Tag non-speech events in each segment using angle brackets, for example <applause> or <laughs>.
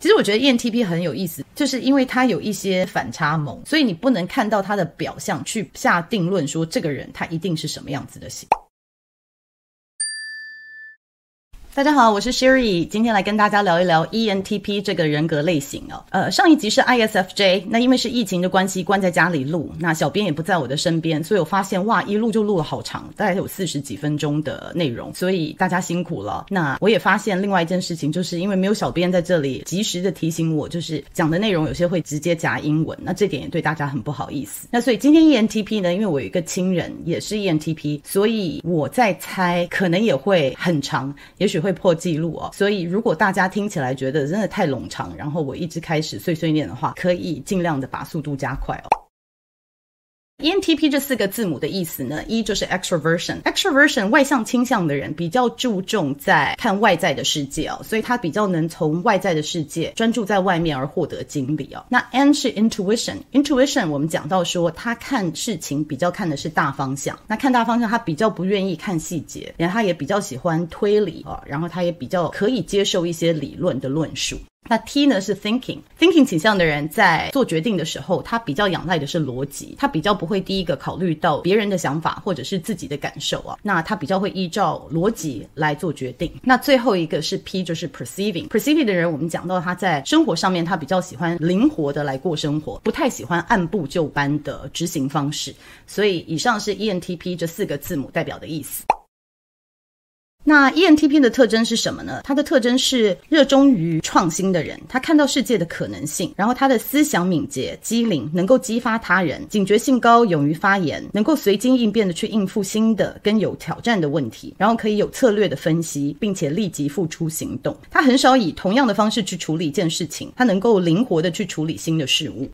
其实我觉得 ENTP 很有意思，就是因为他有一些反差萌，所以你不能看到他的表象去下定论说这个人他一定是什么样子的型。大家好，我是 Sherry，今天来跟大家聊一聊 ENTP 这个人格类型哦。呃，上一集是 ISFJ，那因为是疫情的关系，关在家里录，那小编也不在我的身边，所以我发现哇，一录就录了好长，大概有四十几分钟的内容，所以大家辛苦了。那我也发现另外一件事情，就是因为没有小编在这里及时的提醒我，就是讲的内容有些会直接夹英文，那这点也对大家很不好意思。那所以今天 ENTP 呢，因为我有一个亲人也是 ENTP，所以我在猜可能也会很长，也许。会破纪录哦，所以如果大家听起来觉得真的太冗长，然后我一直开始碎碎念的话，可以尽量的把速度加快哦。ENTP 这四个字母的意思呢一就是 extroversion，extroversion 外向倾向的人比较注重在看外在的世界哦，所以他比较能从外在的世界专注在外面而获得经历哦。那 N 是 intuition，intuition 我们讲到说他看事情比较看的是大方向，那看大方向他比较不愿意看细节，然后他也比较喜欢推理哦，然后他也比较可以接受一些理论的论述。那 T 呢是 thinking，thinking 倾向的人在做决定的时候，他比较仰赖的是逻辑，他比较不会第一个考虑到别人的想法或者是自己的感受啊。那他比较会依照逻辑来做决定。那最后一个是 P，就是 perceiving，perceiving 的人，我们讲到他在生活上面，他比较喜欢灵活的来过生活，不太喜欢按部就班的执行方式。所以以上是 ENTP 这四个字母代表的意思。那 ENTP 的特征是什么呢？它的特征是热衷于创新的人，他看到世界的可能性，然后他的思想敏捷、机灵，能够激发他人，警觉性高，勇于发言，能够随机应变的去应付新的跟有挑战的问题，然后可以有策略的分析，并且立即付出行动。他很少以同样的方式去处理一件事情，他能够灵活的去处理新的事物。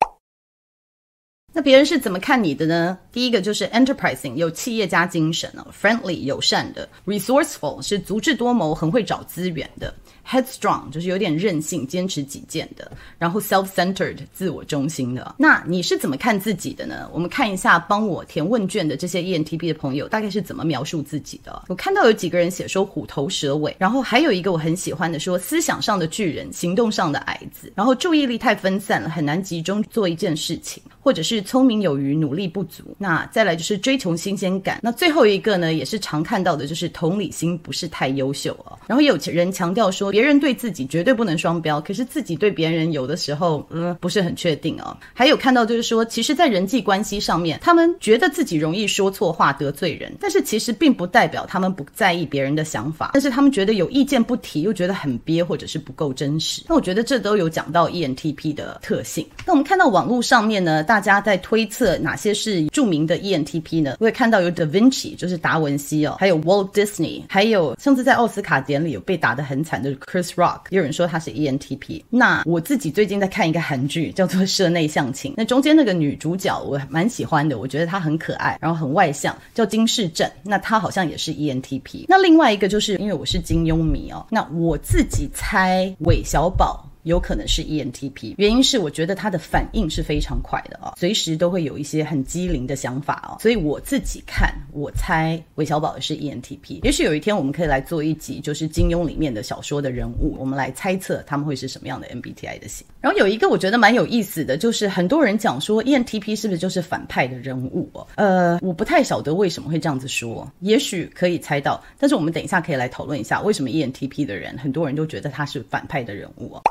那别人是怎么看你的呢？第一个就是 enterprising，有企业家精神哦；friendly，友善的；resourceful，是足智多谋，很会找资源的。Headstrong 就是有点任性、坚持己见的，然后 self-centered 自我中心的。那你是怎么看自己的呢？我们看一下帮我填问卷的这些 ENTP 的朋友大概是怎么描述自己的。我看到有几个人写说虎头蛇尾，然后还有一个我很喜欢的说思想上的巨人，行动上的矮子，然后注意力太分散了，很难集中做一件事情，或者是聪明有余，努力不足。那再来就是追求新鲜感。那最后一个呢，也是常看到的，就是同理心不是太优秀哦。然后有人强调说。别人对自己绝对不能双标，可是自己对别人有的时候，嗯，不是很确定哦。还有看到就是说，其实，在人际关系上面，他们觉得自己容易说错话得罪人，但是其实并不代表他们不在意别人的想法，但是他们觉得有意见不提，又觉得很憋，或者是不够真实。那我觉得这都有讲到 ENTP 的特性。那我们看到网络上面呢，大家在推测哪些是著名的 ENTP 呢？我也看到有 Da Vinci，就是达文西哦，还有 Walt Disney，还有上次在奥斯卡典礼有被打得很惨的。Chris Rock，有人说他是 ENTP。那我自己最近在看一个韩剧，叫做《社内相亲》。那中间那个女主角我蛮喜欢的，我觉得她很可爱，然后很外向，叫金世正。那她好像也是 ENTP。那另外一个就是因为我是金庸迷哦，那我自己猜韦小宝。有可能是 ENTP，原因是我觉得他的反应是非常快的啊，随时都会有一些很机灵的想法啊，所以我自己看，我猜韦小宝是 ENTP。也许有一天我们可以来做一集，就是金庸里面的小说的人物，我们来猜测他们会是什么样的 MBTI 的型。然后有一个我觉得蛮有意思的，就是很多人讲说 ENTP 是不是就是反派的人物哦？呃，我不太晓得为什么会这样子说，也许可以猜到，但是我们等一下可以来讨论一下，为什么 ENTP 的人很多人都觉得他是反派的人物哦。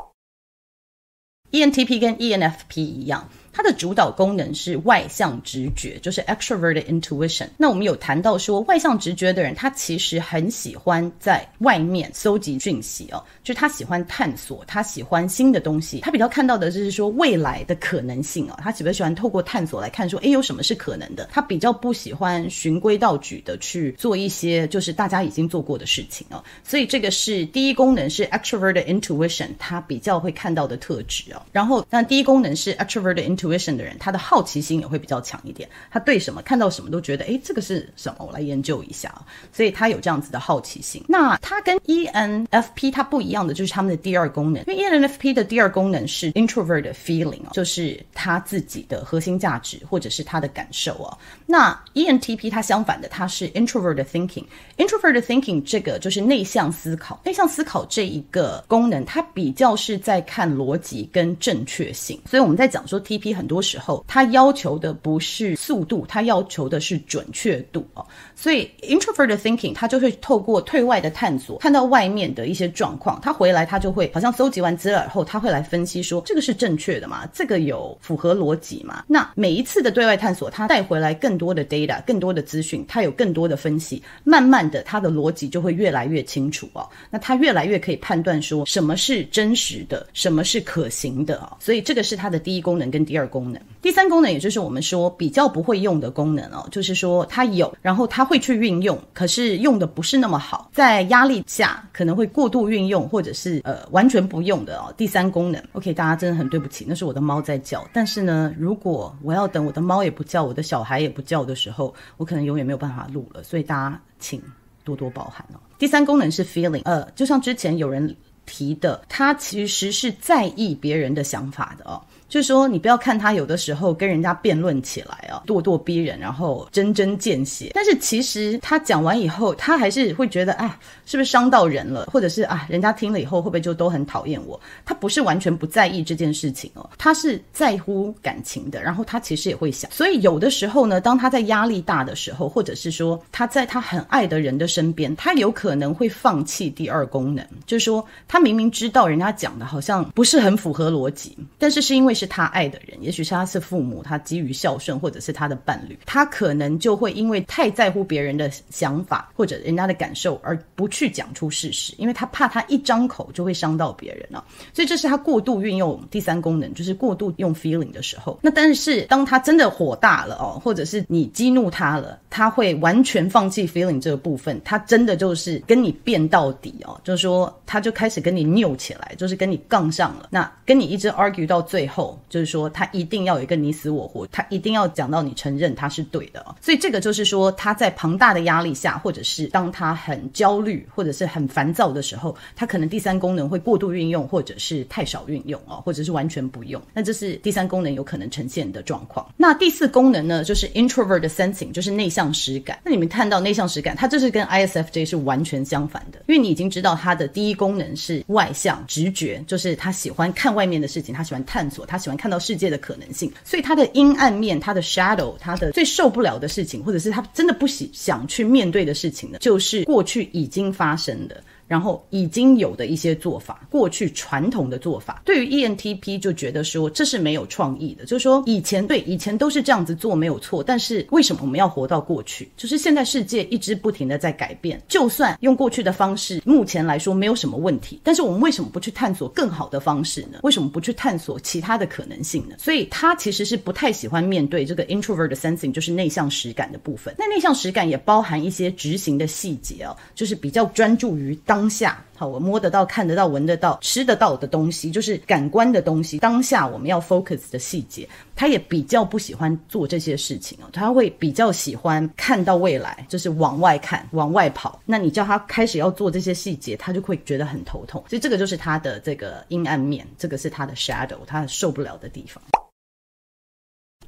ENTP 跟 ENFP 一样。它的主导功能是外向直觉，就是 extroverted intuition。那我们有谈到说，外向直觉的人，他其实很喜欢在外面搜集讯息哦，就是他喜欢探索，他喜欢新的东西。他比较看到的就是说未来的可能性哦，他喜不喜欢透过探索来看说，诶，有什么是可能的？他比较不喜欢循规蹈矩的去做一些就是大家已经做过的事情哦。所以这个是第一功能是 extroverted intuition，他比较会看到的特质哦。然后，那第一功能是 extroverted intuition。Intuition 的人，他的好奇心也会比较强一点。他对什么看到什么都觉得，诶，这个是什么？我来研究一下。所以他有这样子的好奇心。那他跟 ENFP 他不一样的就是他们的第二功能，因为 ENFP 的第二功能是 introvert feeling，就是他自己的核心价值或者是他的感受啊。那 ENTP 它相反的，它是 introvert thinking。introvert thinking 这个就是内向思考，内向思考这一个功能，它比较是在看逻辑跟正确性。所以我们在讲说 TP 很多时候，它要求的不是速度，它要求的是准确度啊。所以 introvert thinking 它就会透过对外的探索，看到外面的一些状况，他回来他就会好像搜集完资料以后，他会来分析说这个是正确的吗？这个有符合逻辑吗？那每一次的对外探索，他带回来更多的 data，更多的资讯，他有更多的分析，慢慢的他的逻辑就会越来越清楚哦。那他越来越可以判断说什么是真实的，什么是可行的哦。所以这个是他的第一功能跟第二功能。第三功能也就是我们说比较不会用的功能哦，就是说他有，然后他会去运用，可是用的不是那么好，在压力下可能会过度运用，或者是呃完全不用的哦。第三功能，OK，大家真的很对不起，那是我的猫在叫。但是呢，如果我要等我的猫也不叫，我的小孩也不叫的时候，我可能永远没有办法录了，所以大家请多多包涵哦。第三功能是 feeling，呃，就像之前有人提的，他其实是在意别人的想法的哦。就是说，你不要看他有的时候跟人家辩论起来啊，咄咄逼人，然后针针见血。但是其实他讲完以后，他还是会觉得，啊，是不是伤到人了？或者是啊，人家听了以后会不会就都很讨厌我？他不是完全不在意这件事情哦，他是在乎感情的。然后他其实也会想，所以有的时候呢，当他在压力大的时候，或者是说他在他很爱的人的身边，他有可能会放弃第二功能。就是说，他明明知道人家讲的好像不是很符合逻辑，但是是因为。是他爱的人，也许是他是父母，他基于孝顺，或者是他的伴侣，他可能就会因为太在乎别人的想法或者人家的感受，而不去讲出事实，因为他怕他一张口就会伤到别人了。所以这是他过度运用第三功能，就是过度用 feeling 的时候。那但是当他真的火大了哦，或者是你激怒他了，他会完全放弃 feeling 这个部分，他真的就是跟你变到底哦，就是说他就开始跟你拗起来，就是跟你杠上了，那跟你一直 argue 到最后。就是说，他一定要有一个你死我活，他一定要讲到你承认他是对的。所以这个就是说，他在庞大的压力下，或者是当他很焦虑或者是很烦躁的时候，他可能第三功能会过度运用，或者是太少运用哦，或者是完全不用。那这是第三功能有可能呈现的状况。那第四功能呢，就是 introvert sensing，就是内向实感。那你们看到内向实感，它就是跟 ISFJ 是完全相反的，因为你已经知道它的第一功能是外向直觉，就是他喜欢看外面的事情，他喜欢探索，他。他喜欢看到世界的可能性，所以他的阴暗面，他的 shadow，他的最受不了的事情，或者是他真的不喜想去面对的事情呢，就是过去已经发生的。然后已经有的一些做法，过去传统的做法，对于 ENTP 就觉得说这是没有创意的，就是说以前对以前都是这样子做没有错，但是为什么我们要活到过去？就是现在世界一直不停的在改变，就算用过去的方式，目前来说没有什么问题，但是我们为什么不去探索更好的方式呢？为什么不去探索其他的可能性呢？所以他其实是不太喜欢面对这个 introvert sensing，就是内向实感的部分。那内向实感也包含一些执行的细节哦，就是比较专注于当。当下，好，我摸得到、看得到、闻得到、吃得到的东西，就是感官的东西。当下我们要 focus 的细节，他也比较不喜欢做这些事情哦。他会比较喜欢看到未来，就是往外看、往外跑。那你叫他开始要做这些细节，他就会觉得很头痛。所以这个就是他的这个阴暗面，这个是他的 shadow，他受不了的地方。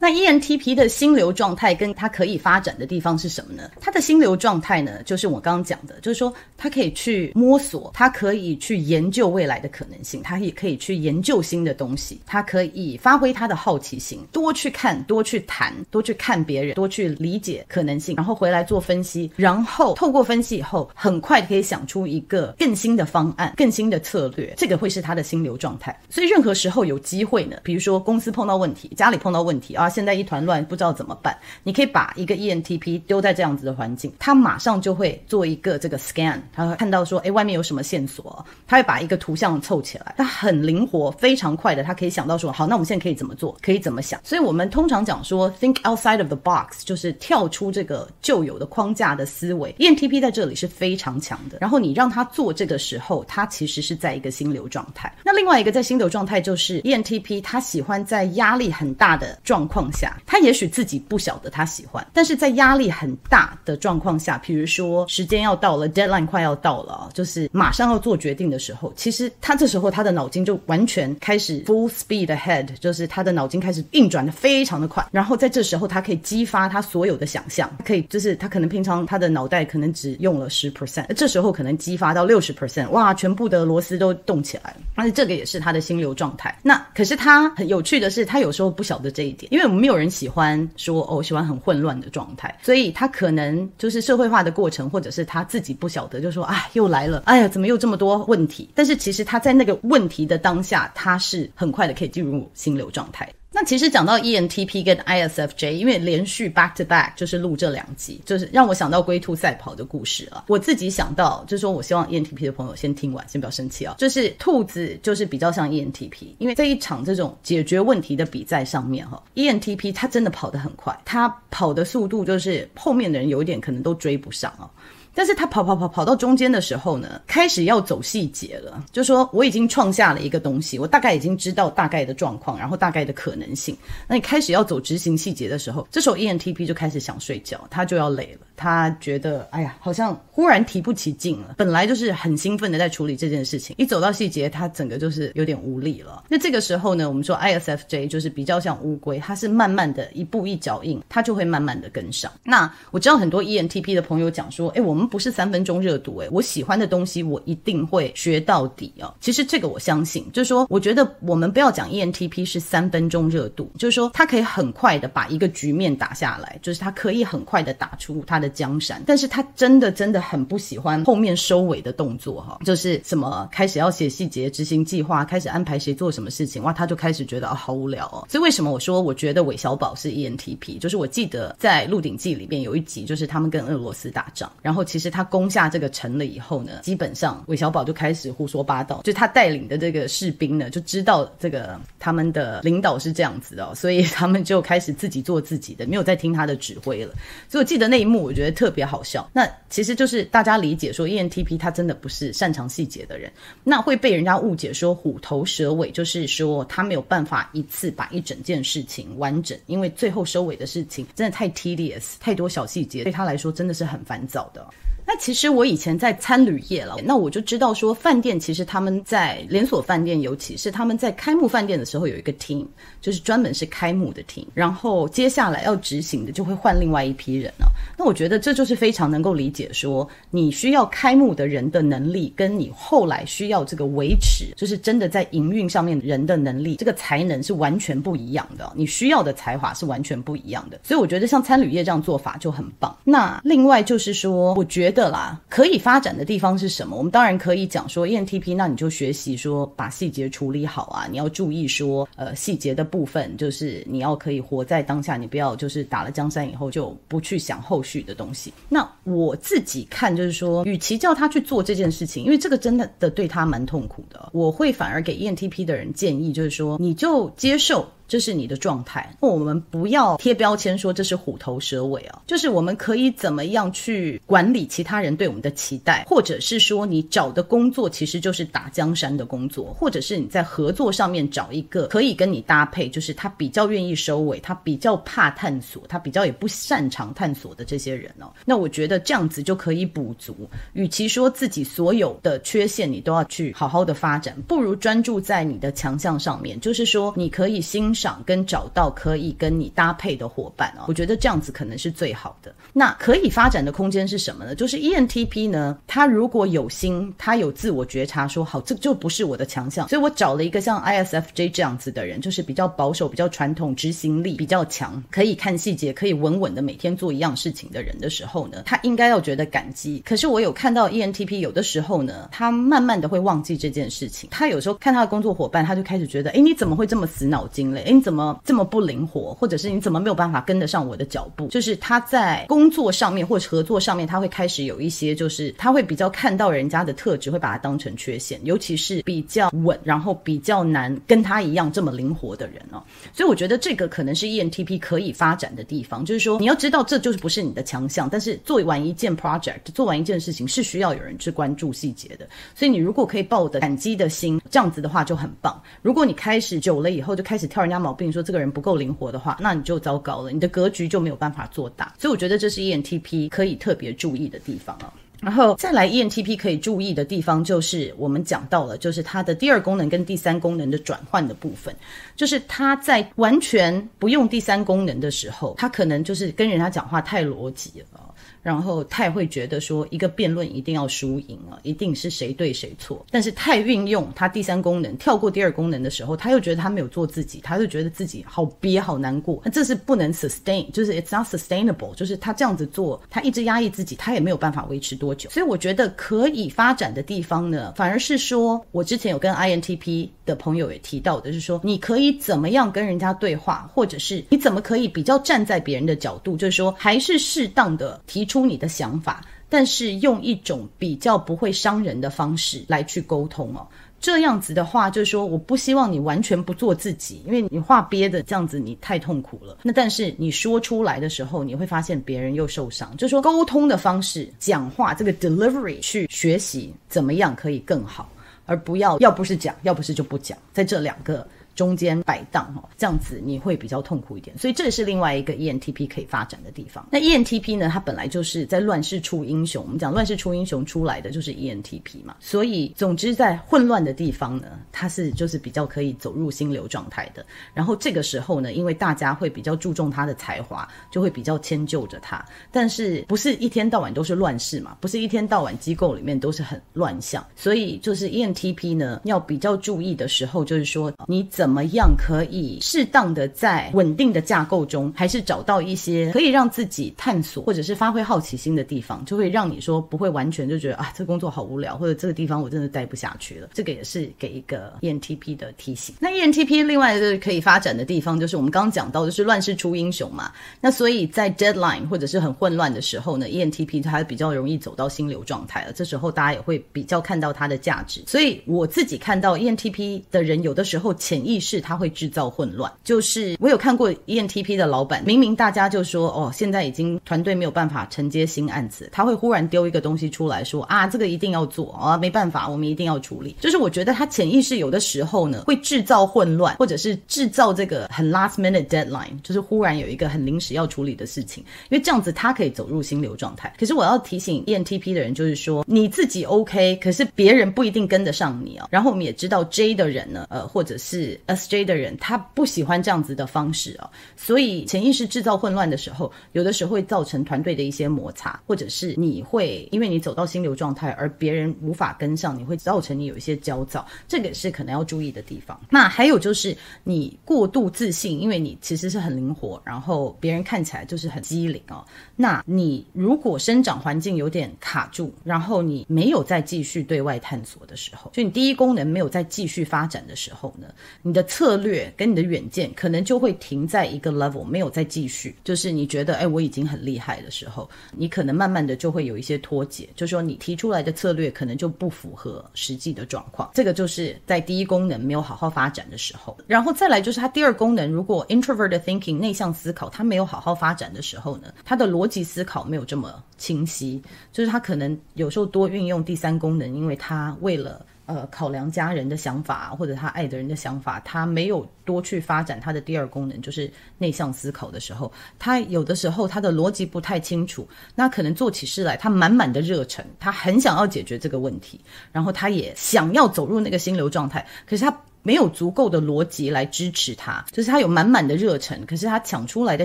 那 ENTP 的心流状态跟它可以发展的地方是什么呢？它的心流状态呢，就是我刚刚讲的，就是说它可以去摸索，它可以去研究未来的可能性，它也可以去研究新的东西，它可以发挥它的好奇心，多去看，多去谈，多去看别人，多去理解可能性，然后回来做分析，然后透过分析以后，很快可以想出一个更新的方案、更新的策略，这个会是它的心流状态。所以任何时候有机会呢，比如说公司碰到问题，家里碰到问题啊。现在一团乱，不知道怎么办。你可以把一个 ENTP 丢在这样子的环境，他马上就会做一个这个 scan，他会看到说，诶，外面有什么线索，他会把一个图像凑起来，他很灵活，非常快的，他可以想到说，好，那我们现在可以怎么做，可以怎么想。所以我们通常讲说，think outside of the box，就是跳出这个旧有的框架的思维。ENTP 在这里是非常强的。然后你让他做这个时候，他其实是在一个心流状态。那另外一个在心流状态就是 ENTP，他喜欢在压力很大的状况放下，他也许自己不晓得他喜欢，但是在压力很大的状况下，比如说时间要到了，deadline 快要到了，就是马上要做决定的时候，其实他这时候他的脑筋就完全开始 full speed ahead，就是他的脑筋开始运转的非常的快。然后在这时候，他可以激发他所有的想象，可以就是他可能平常他的脑袋可能只用了十 percent，这时候可能激发到六十 percent，哇，全部的螺丝都动起来了。而且这个也是他的心流状态。那可是他很有趣的是，他有时候不晓得这一点，因为没有人喜欢说哦，喜欢很混乱的状态，所以他可能就是社会化的过程，或者是他自己不晓得，就说啊，又来了，哎呀，怎么又这么多问题？但是其实他在那个问题的当下，他是很快的可以进入心流状态。那其实讲到 ENTP 跟 ISFJ，因为连续 back to back 就是录这两集，就是让我想到龟兔赛跑的故事了。我自己想到，就是说我希望 ENTP 的朋友先听完，先不要生气啊。就是兔子就是比较像 ENTP，因为在一场这种解决问题的比赛上面哈，ENTP 他真的跑得很快，他跑的速度就是后面的人有一点可能都追不上啊。但是他跑跑跑跑到中间的时候呢，开始要走细节了。就说我已经创下了一个东西，我大概已经知道大概的状况，然后大概的可能性。那你开始要走执行细节的时候，这时候 ENTP 就开始想睡觉，他就要累了。他觉得，哎呀，好像忽然提不起劲了。本来就是很兴奋的在处理这件事情，一走到细节，他整个就是有点无力了。那这个时候呢，我们说 ISFJ 就是比较像乌龟，它是慢慢的一步一脚印，它就会慢慢的跟上。那我知道很多 ENTP 的朋友讲说，哎，我们。不是三分钟热度诶，我喜欢的东西我一定会学到底哦。其实这个我相信，就是说，我觉得我们不要讲 ENTP 是三分钟热度，就是说他可以很快的把一个局面打下来，就是他可以很快的打出他的江山。但是他真的真的很不喜欢后面收尾的动作哈，就是什么开始要写细节、执行计划、开始安排谁做什么事情，哇，他就开始觉得啊好无聊哦。所以为什么我说我觉得韦小宝是 ENTP？就是我记得在《鹿鼎记》里面有一集，就是他们跟俄罗斯打仗，然后其实。他攻下这个城了以后呢，基本上韦小宝就开始胡说八道。就他带领的这个士兵呢，就知道这个他们的领导是这样子的哦，所以他们就开始自己做自己的，没有再听他的指挥了。所以我记得那一幕，我觉得特别好笑。那其实就是大家理解说，ENTP 他真的不是擅长细节的人，那会被人家误解说虎头蛇尾，就是说他没有办法一次把一整件事情完整，因为最后收尾的事情真的太 tedious，太多小细节，对他来说真的是很烦躁的。那其实我以前在餐旅业了，那我就知道说，饭店其实他们在连锁饭店，尤其是他们在开幕饭店的时候有一个 team，就是专门是开幕的 team，然后接下来要执行的就会换另外一批人了。那我觉得这就是非常能够理解说，你需要开幕的人的能力，跟你后来需要这个维持，就是真的在营运上面人的能力，这个才能是完全不一样的。你需要的才华是完全不一样的。所以我觉得像餐旅业这样做法就很棒。那另外就是说，我觉得。的啦，可以发展的地方是什么？我们当然可以讲说 ENTP，那你就学习说把细节处理好啊，你要注意说呃细节的部分，就是你要可以活在当下，你不要就是打了江山以后就不去想后续的东西。那我自己看就是说，与其叫他去做这件事情，因为这个真的的对他蛮痛苦的，我会反而给 ENTP 的人建议，就是说你就接受。这是你的状态，我们不要贴标签说这是虎头蛇尾啊，就是我们可以怎么样去管理其他人对我们的期待，或者是说你找的工作其实就是打江山的工作，或者是你在合作上面找一个可以跟你搭配，就是他比较愿意收尾，他比较怕探索，他比较也不擅长探索的这些人哦，那我觉得这样子就可以补足。与其说自己所有的缺陷你都要去好好的发展，不如专注在你的强项上面，就是说你可以欣。赏跟找到可以跟你搭配的伙伴哦，我觉得这样子可能是最好的。那可以发展的空间是什么呢？就是 ENTP 呢，他如果有心，他有自我觉察，说好，这就不是我的强项，所以我找了一个像 ISFJ 这样子的人，就是比较保守、比较传统、执行力比较强，可以看细节、可以稳稳的每天做一样事情的人的时候呢，他应该要觉得感激。可是我有看到 ENTP 有的时候呢，他慢慢的会忘记这件事情。他有时候看他的工作伙伴，他就开始觉得，哎，你怎么会这么死脑筋嘞？你怎么这么不灵活，或者是你怎么没有办法跟得上我的脚步？就是他在工作上面或者合作上面，他会开始有一些，就是他会比较看到人家的特质，会把它当成缺陷，尤其是比较稳，然后比较难跟他一样这么灵活的人哦。所以我觉得这个可能是 ENTP 可以发展的地方，就是说你要知道这就是不是你的强项，但是做完一件 project，做完一件事情是需要有人去关注细节的。所以你如果可以抱的感激的心，这样子的话就很棒。如果你开始久了以后就开始挑人家毛病，说这个人不够灵活的话，那你就糟糕了，你的格局就没有办法做大。所以我觉得这是 ENTP 可以特别注意的地方啊。然后再来，ENTP 可以注意的地方就是我们讲到了，就是它的第二功能跟第三功能的转换的部分，就是他在完全不用第三功能的时候，他可能就是跟人家讲话太逻辑了。然后太会觉得说一个辩论一定要输赢啊，一定是谁对谁错。但是太运用他第三功能，跳过第二功能的时候，他又觉得他没有做自己，他就觉得自己好憋好难过。那这是不能 sustain，就是 it's not sustainable，就是他这样子做，他一直压抑自己，他也没有办法维持多久。所以我觉得可以发展的地方呢，反而是说我之前有跟 INTP 的朋友也提到的，是说你可以怎么样跟人家对话，或者是你怎么可以比较站在别人的角度，就是说还是适当的提出你的想法，但是用一种比较不会伤人的方式来去沟通哦。这样子的话，就是说，我不希望你完全不做自己，因为你话憋的这样子，你太痛苦了。那但是你说出来的时候，你会发现别人又受伤。就是说，沟通的方式，讲话这个 delivery 去学习怎么样可以更好，而不要要不是讲，要不是就不讲，在这两个。中间摆荡哈，这样子你会比较痛苦一点，所以这也是另外一个 ENTP 可以发展的地方。那 ENTP 呢，它本来就是在乱世出英雄，我们讲乱世出英雄出来的就是 ENTP 嘛，所以总之在混乱的地方呢，它是就是比较可以走入心流状态的。然后这个时候呢，因为大家会比较注重他的才华，就会比较迁就着他，但是不是一天到晚都是乱世嘛，不是一天到晚机构里面都是很乱象，所以就是 ENTP 呢要比较注意的时候，就是说你怎。怎么样可以适当的在稳定的架构中，还是找到一些可以让自己探索或者是发挥好奇心的地方，就会让你说不会完全就觉得啊，这工作好无聊，或者这个地方我真的待不下去了。这个也是给一个 <laughs> ENTP 的提醒。那 ENTP 另外就是可以发展的地方，就是我们刚刚讲到就是乱世出英雄嘛。那所以在 deadline 或者是很混乱的时候呢，ENTP 它比较容易走到心流状态了。这时候大家也会比较看到它的价值。所以我自己看到 ENTP 的人，有的时候潜意识。是他会制造混乱，就是我有看过 ENTP 的老板，明明大家就说哦，现在已经团队没有办法承接新案子，他会忽然丢一个东西出来说啊，这个一定要做啊，没办法，我们一定要处理。就是我觉得他潜意识有的时候呢，会制造混乱，或者是制造这个很 last minute deadline，就是忽然有一个很临时要处理的事情，因为这样子他可以走入心流状态。可是我要提醒 ENTP 的人，就是说你自己 OK，可是别人不一定跟得上你啊。然后我们也知道 J 的人呢，呃，或者是 SJ 的人，他不喜欢这样子的方式啊，所以潜意识制造混乱的时候，有的时候会造成团队的一些摩擦，或者是你会因为你走到心流状态，而别人无法跟上，你会造成你有一些焦躁，这个是可能要注意的地方。那还有就是你过度自信，因为你其实是很灵活，然后别人看起来就是很机灵哦。那你如果生长环境有点卡住，然后你没有再继续对外探索的时候，就你第一功能没有再继续发展的时候呢，你的策略跟你的远见可能就会停在一个 level，没有再继续。就是你觉得，哎，我已经很厉害的时候，你可能慢慢的就会有一些脱节，就是说你提出来的策略可能就不符合实际的状况。这个就是在第一功能没有好好发展的时候。然后再来就是它第二功能，如果 introvert thinking 内向思考，它没有好好发展的时候呢，它的逻辑思考没有这么清晰，就是它可能有时候多运用第三功能，因为它为了。呃，考量家人的想法或者他爱的人的想法，他没有多去发展他的第二功能，就是内向思考的时候，他有的时候他的逻辑不太清楚，那可能做起事来他满满的热忱，他很想要解决这个问题，然后他也想要走入那个心流状态，可是他没有足够的逻辑来支持他，就是他有满满的热忱，可是他抢出来的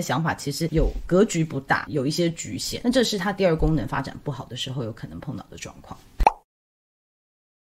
想法其实有格局不大，有一些局限，那这是他第二功能发展不好的时候有可能碰到的状况。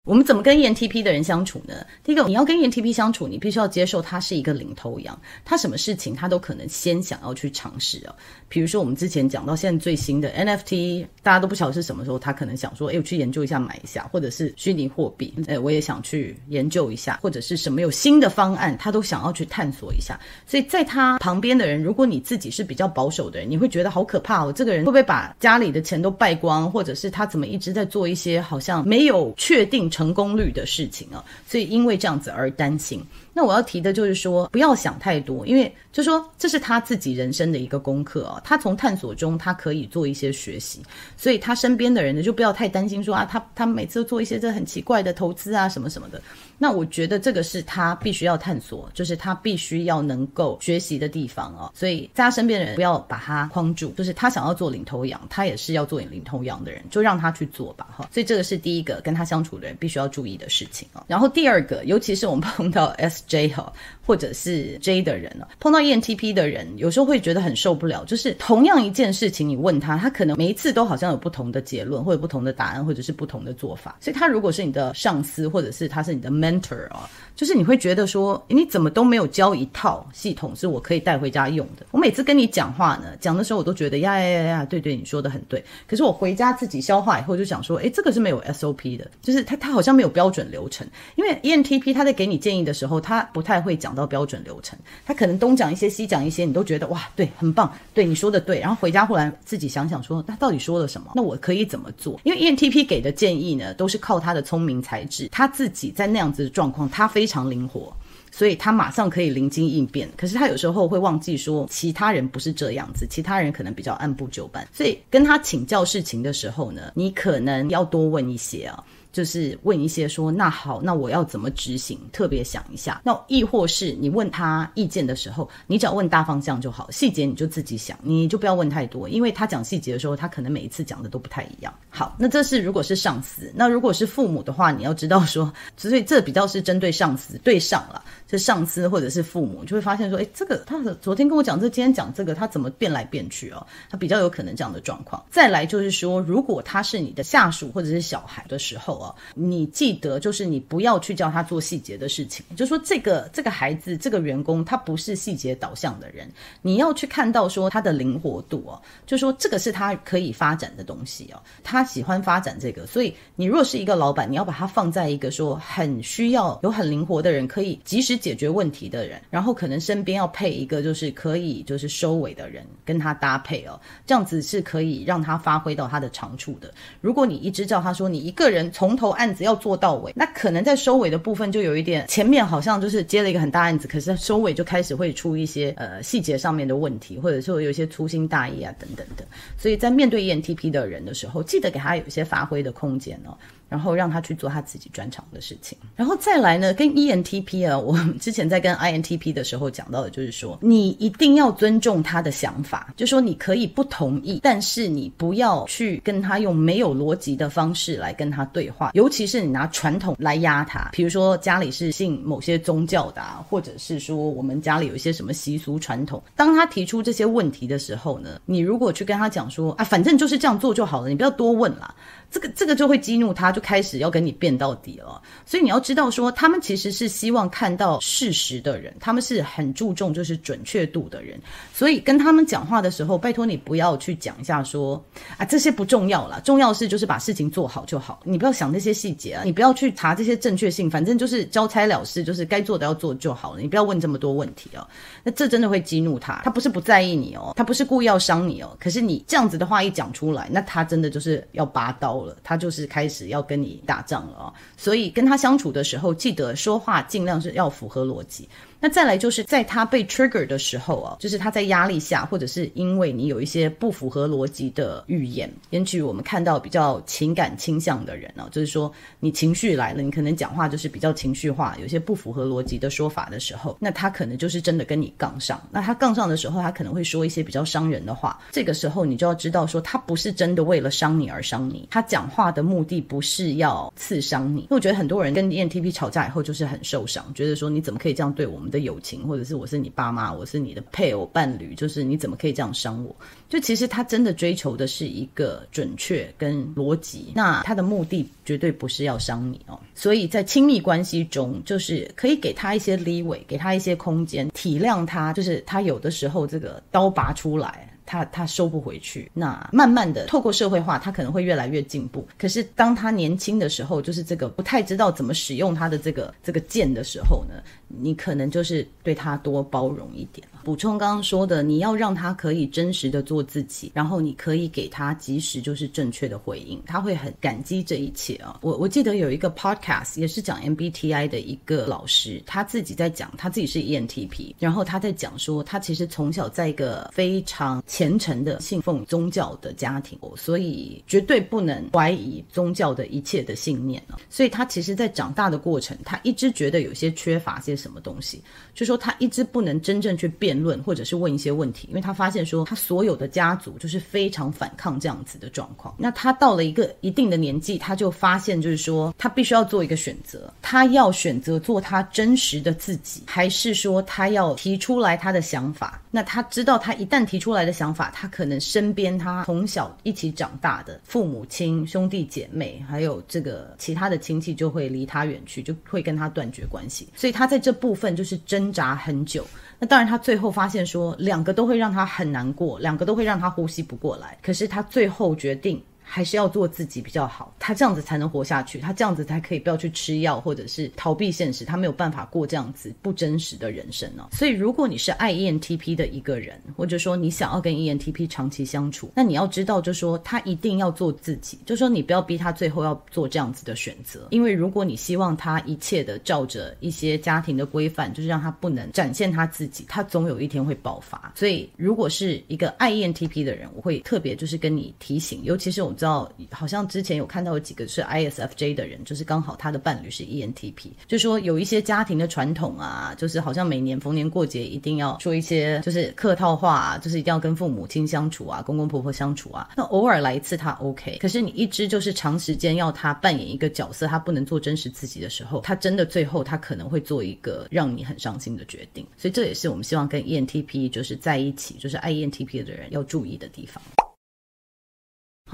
我们怎么跟 ENTP 的人相处呢？第一个，你要跟 ENTP 相处，你必须要接受他是一个领头羊，他什么事情他都可能先想要去尝试哦。比如说我们之前讲到现在最新的 NFT，大家都不晓得是什么时候，他可能想说，哎，我去研究一下买一下，或者是虚拟货币，哎，我也想去研究一下，或者是什么有新的方案，他都想要去探索一下。所以在他旁边的人，如果你自己是比较保守的人，你会觉得好可怕哦，这个人会不会把家里的钱都败光，或者是他怎么一直在做一些好像没有确定成功率的事情啊，所以因为这样子而担心。那我要提的就是说，不要想太多，因为就说这是他自己人生的一个功课啊。他从探索中，他可以做一些学习，所以他身边的人呢，就不要太担心说啊，他他每次都做一些这很奇怪的投资啊，什么什么的。那我觉得这个是他必须要探索，就是他必须要能够学习的地方啊。所以在他身边的人不要把他框住，就是他想要做领头羊，他也是要做领头羊的人，就让他去做吧哈。所以这个是第一个跟他相处的人必须要注意的事情啊。然后第二个，尤其是我们碰到 S。J 哈，或者是 J 的人呢，碰到 ENTP 的人，有时候会觉得很受不了。就是同样一件事情，你问他，他可能每一次都好像有不同的结论，或者不同的答案，或者是不同的做法。所以，他如果是你的上司，或者是他是你的 mentor 啊，就是你会觉得说，你怎么都没有教一套系统是我可以带回家用的。我每次跟你讲话呢，讲的时候我都觉得呀呀呀呀，对对，你说的很对。可是我回家自己消化以后，就想说，诶，这个是没有 SOP 的，就是他他好像没有标准流程。因为 ENTP 他在给你建议的时候，他不太会讲到标准流程，他可能东讲一些西讲一些，你都觉得哇，对，很棒，对，你说的对。然后回家后来自己想想说，他到底说了什么？那我可以怎么做？因为 ENTP 给的建议呢，都是靠他的聪明才智，他自己在那样子的状况，他非常灵活，所以他马上可以灵机应变。可是他有时候会忘记说，其他人不是这样子，其他人可能比较按部就班。所以跟他请教事情的时候呢，你可能要多问一些啊。就是问一些说，那好，那我要怎么执行？特别想一下。那亦或是你问他意见的时候，你只要问大方向就好，细节你就自己想，你就不要问太多，因为他讲细节的时候，他可能每一次讲的都不太一样。好，那这是如果是上司，那如果是父母的话，你要知道说，所以这比较是针对上司对上了，是上司或者是父母，就会发现说，诶，这个他昨天跟我讲这，今天讲这个，他怎么变来变去哦？他比较有可能这样的状况。再来就是说，如果他是你的下属或者是小孩的时候。你记得，就是你不要去叫他做细节的事情。就说这个这个孩子，这个员工，他不是细节导向的人。你要去看到说他的灵活度哦，就说这个是他可以发展的东西哦。他喜欢发展这个，所以你若是一个老板，你要把他放在一个说很需要有很灵活的人，可以及时解决问题的人，然后可能身边要配一个就是可以就是收尾的人跟他搭配哦，这样子是可以让他发挥到他的长处的。如果你一直叫他说你一个人从头案子要做到尾，那可能在收尾的部分就有一点，前面好像就是接了一个很大案子，可是收尾就开始会出一些呃细节上面的问题，或者说有一些粗心大意啊等等的。所以在面对 ENTP 的人的时候，记得给他有一些发挥的空间哦。然后让他去做他自己专长的事情，然后再来呢，跟 ENTP 啊，<laughs> 我之前在跟 INTP 的时候讲到的，就是说你一定要尊重他的想法，就说你可以不同意，但是你不要去跟他用没有逻辑的方式来跟他对话，尤其是你拿传统来压他，比如说家里是信某些宗教的啊，或者是说我们家里有一些什么习俗传统，当他提出这些问题的时候呢，你如果去跟他讲说啊，反正就是这样做就好了，你不要多问啦。这个这个就会激怒他，就开始要跟你辩到底了。所以你要知道说，他们其实是希望看到事实的人，他们是很注重就是准确度的人。所以跟他们讲话的时候，拜托你不要去讲一下说啊，这些不重要啦，重要是就是把事情做好就好。你不要想那些细节啊，你不要去查这些正确性，反正就是交差了事，就是该做的要做就好了。你不要问这么多问题哦。那这真的会激怒他。他不是不在意你哦，他不是故意要伤你哦。可是你这样子的话一讲出来，那他真的就是要拔刀。他就是开始要跟你打仗了啊，所以跟他相处的时候，记得说话尽量是要符合逻辑。那再来就是在他被 trigger 的时候啊，就是他在压力下，或者是因为你有一些不符合逻辑的语言，也许我们看到比较情感倾向的人啊，就是说你情绪来了，你可能讲话就是比较情绪化，有些不符合逻辑的说法的时候，那他可能就是真的跟你杠上。那他杠上的时候，他可能会说一些比较伤人的话。这个时候你就要知道说，他不是真的为了伤你而伤你，他讲话的目的不是要刺伤你。因为我觉得很多人跟 ENTP 吵架以后就是很受伤，觉得说你怎么可以这样对我们的友情，或者是我是你爸妈，我是你的配偶伴侣，就是你怎么可以这样伤我？就其实他真的追求的是一个准确跟逻辑，那他的目的绝对不是要伤你哦。所以在亲密关系中，就是可以给他一些 leeway，给他一些空间，体谅他，就是他有的时候这个刀拔出来。他他收不回去，那慢慢的透过社会化，他可能会越来越进步。可是当他年轻的时候，就是这个不太知道怎么使用他的这个这个剑的时候呢，你可能就是对他多包容一点。补充刚刚说的，你要让他可以真实的做自己，然后你可以给他及时就是正确的回应，他会很感激这一切啊。我我记得有一个 podcast 也是讲 MBTI 的一个老师，他自己在讲，他自己是 ENTP，然后他在讲说，他其实从小在一个非常虔诚的信奉宗教的家庭，所以绝对不能怀疑宗教的一切的信念啊。所以他其实，在长大的过程，他一直觉得有些缺乏些什么东西，就说他一直不能真正去变。辩论或者是问一些问题，因为他发现说他所有的家族就是非常反抗这样子的状况。那他到了一个一定的年纪，他就发现就是说他必须要做一个选择，他要选择做他真实的自己，还是说他要提出来他的想法？那他知道他一旦提出来的想法，他可能身边他从小一起长大的父母亲、兄弟姐妹，还有这个其他的亲戚就会离他远去，就会跟他断绝关系。所以他在这部分就是挣扎很久。那当然，他最后发现说，两个都会让他很难过，两个都会让他呼吸不过来。可是他最后决定。还是要做自己比较好，他这样子才能活下去，他这样子才可以不要去吃药或者是逃避现实，他没有办法过这样子不真实的人生呢。所以，如果你是爱 ENTP 的一个人，或者说你想要跟 ENTP 长期相处，那你要知道，就说他一定要做自己，就说你不要逼他最后要做这样子的选择，因为如果你希望他一切的照着一些家庭的规范，就是让他不能展现他自己，他总有一天会爆发。所以，如果是一个爱 ENTP 的人，我会特别就是跟你提醒，尤其是我。知道好像之前有看到有几个是 ISFJ 的人，就是刚好他的伴侣是 ENTP，就说有一些家庭的传统啊，就是好像每年逢年过节一定要说一些就是客套话，就是一定要跟父母亲相处啊，公公婆婆相处啊。那偶尔来一次他 OK，可是你一直就是长时间要他扮演一个角色，他不能做真实自己的时候，他真的最后他可能会做一个让你很伤心的决定。所以这也是我们希望跟 ENTP 就是在一起，就是爱 ENTP 的人要注意的地方。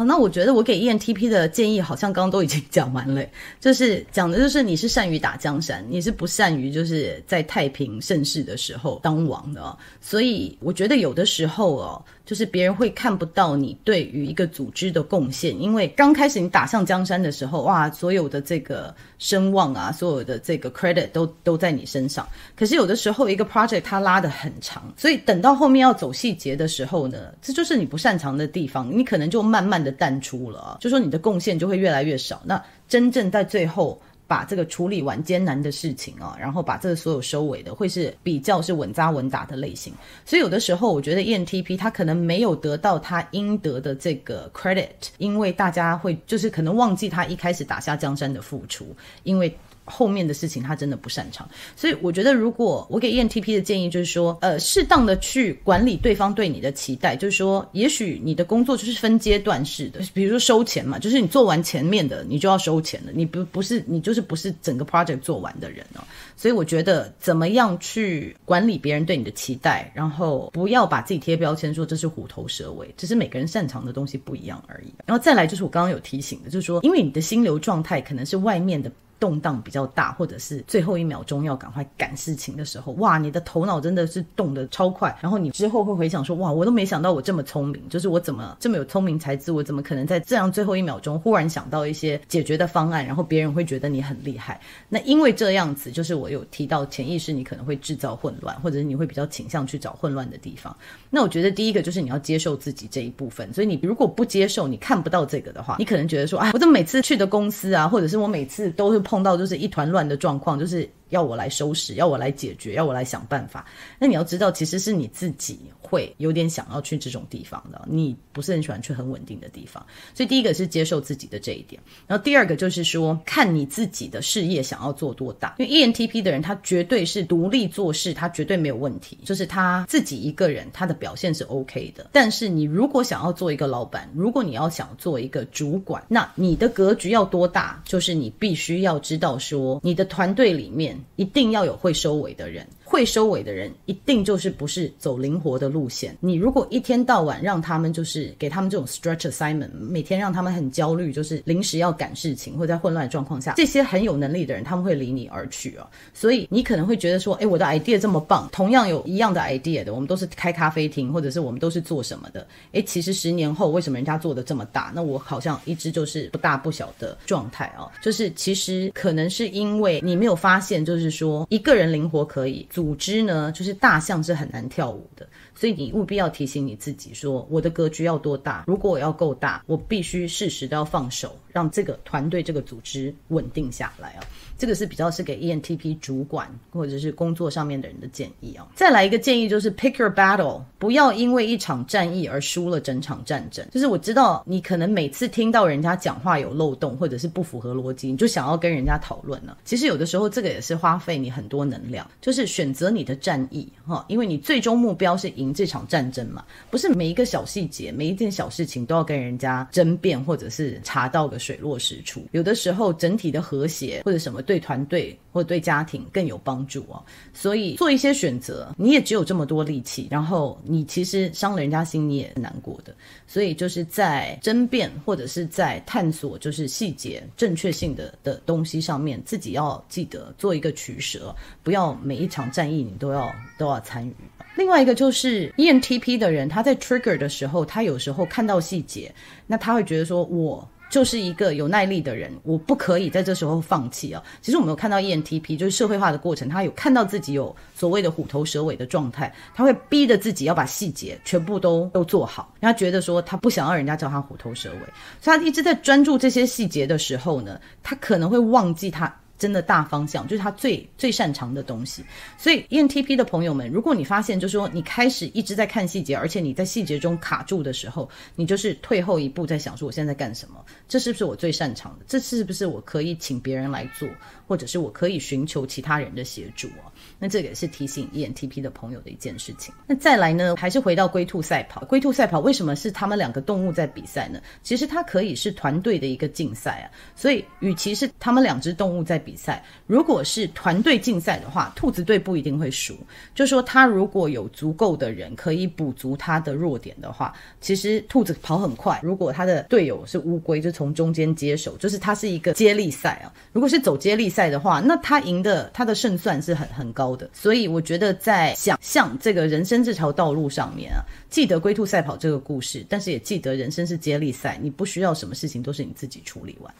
那我觉得我给 ENTP 的建议好像刚刚都已经 <laughs> 讲完了，就是讲的就是你是善于打江山，你是不善于就是在太平盛世的时候当王的，所以我觉得有的时候哦。就是别人会看不到你对于一个组织的贡献，因为刚开始你打上江山的时候，哇，所有的这个声望啊，所有的这个 credit 都都在你身上。可是有的时候一个 project 它拉得很长，所以等到后面要走细节的时候呢，这就是你不擅长的地方，你可能就慢慢的淡出了，就说你的贡献就会越来越少。那真正在最后。把这个处理完艰难的事情啊，然后把这个所有收尾的，会是比较是稳扎稳打的类型。所以有的时候，我觉得 ENTP 他可能没有得到他应得的这个 credit，因为大家会就是可能忘记他一开始打下江山的付出，因为。后面的事情他真的不擅长，所以我觉得，如果我给 ENTP 的建议就是说，呃，适当的去管理对方对你的期待，就是说，也许你的工作就是分阶段式的，比如说收钱嘛，就是你做完前面的，你就要收钱了，你不不是你就是不是整个 project 做完的人哦。所以我觉得，怎么样去管理别人对你的期待，然后不要把自己贴标签说这是虎头蛇尾，只是每个人擅长的东西不一样而已。然后再来就是我刚刚有提醒的，就是说，因为你的心流状态可能是外面的。动荡比较大，或者是最后一秒钟要赶快赶事情的时候，哇，你的头脑真的是动得超快，然后你之后会回想说，哇，我都没想到我这么聪明，就是我怎么这么有聪明才智，我怎么可能在这样最后一秒钟忽然想到一些解决的方案，然后别人会觉得你很厉害。那因为这样子，就是我有提到潜意识，你可能会制造混乱，或者是你会比较倾向去找混乱的地方。那我觉得第一个就是你要接受自己这一部分，所以你如果不接受，你看不到这个的话，你可能觉得说，哎，我怎么每次去的公司啊，或者是我每次都是。碰到就是一团乱的状况，就是。要我来收拾，要我来解决，要我来想办法。那你要知道，其实是你自己会有点想要去这种地方的，你不是很喜欢去很稳定的地方。所以第一个是接受自己的这一点，然后第二个就是说，看你自己的事业想要做多大。因为 ENTP 的人，他绝对是独立做事，他绝对没有问题，就是他自己一个人，他的表现是 OK 的。但是你如果想要做一个老板，如果你要想做一个主管，那你的格局要多大？就是你必须要知道说，你的团队里面。一定要有会收尾的人。会收尾的人，一定就是不是走灵活的路线。你如果一天到晚让他们就是给他们这种 stretch assignment，每天让他们很焦虑，就是临时要赶事情或在混乱的状况下，这些很有能力的人他们会离你而去啊。所以你可能会觉得说，哎，我的 idea 这么棒，同样有一样的 idea 的，我们都是开咖啡厅，或者是我们都是做什么的，哎，其实十年后为什么人家做的这么大，那我好像一直就是不大不小的状态啊。就是其实可能是因为你没有发现，就是说一个人灵活可以。组织呢，就是大象是很难跳舞的，所以你务必要提醒你自己说，我的格局要多大？如果我要够大，我必须适时的要放手，让这个团队、这个组织稳定下来啊。这个是比较是给 ENTP 主管或者是工作上面的人的建议啊。再来一个建议就是 pick your battle，不要因为一场战役而输了整场战争。就是我知道你可能每次听到人家讲话有漏洞或者是不符合逻辑，你就想要跟人家讨论了。其实有的时候这个也是花费你很多能量，就是选择你的战役哈，因为你最终目标是赢这场战争嘛，不是每一个小细节、每一件小事情都要跟人家争辩或者是查到个水落石出。有的时候整体的和谐或者什么。对团队或对家庭更有帮助哦，所以做一些选择，你也只有这么多力气，然后你其实伤了人家心，你也难过的。所以就是在争辩或者是在探索，就是细节正确性的的东西上面，自己要记得做一个取舍，不要每一场战役你都要都要参与。另外一个就是 ENTP 的人，他在 trigger 的时候，他有时候看到细节，那他会觉得说我。就是一个有耐力的人，我不可以在这时候放弃啊。其实我们有看到 ENTP，就是社会化的过程，他有看到自己有所谓的虎头蛇尾的状态，他会逼着自己要把细节全部都都做好。他觉得说他不想要人家叫他虎头蛇尾，所以他一直在专注这些细节的时候呢，他可能会忘记他。真的大方向就是他最最擅长的东西，所以 ENTP 的朋友们，如果你发现就是说你开始一直在看细节，而且你在细节中卡住的时候，你就是退后一步，在想说我现在在干什么？这是不是我最擅长的？这是不是我可以请别人来做，或者是我可以寻求其他人的协助啊？那这个也是提醒 ENTP 的朋友的一件事情。那再来呢，还是回到龟兔赛跑。龟兔赛跑为什么是他们两个动物在比赛呢？其实它可以是团队的一个竞赛啊。所以，与其是他们两只动物在比，赛，如果是团队竞赛的话，兔子队不一定会输。就说他如果有足够的人可以补足他的弱点的话，其实兔子跑很快。如果他的队友是乌龟，就从中间接手，就是他是一个接力赛啊。如果是走接力赛的话，那他赢的他的胜算是很很高的。所以我觉得在想象这个人生这条道路上面啊，记得龟兔赛跑这个故事，但是也记得人生是接力赛，你不需要什么事情都是你自己处理完。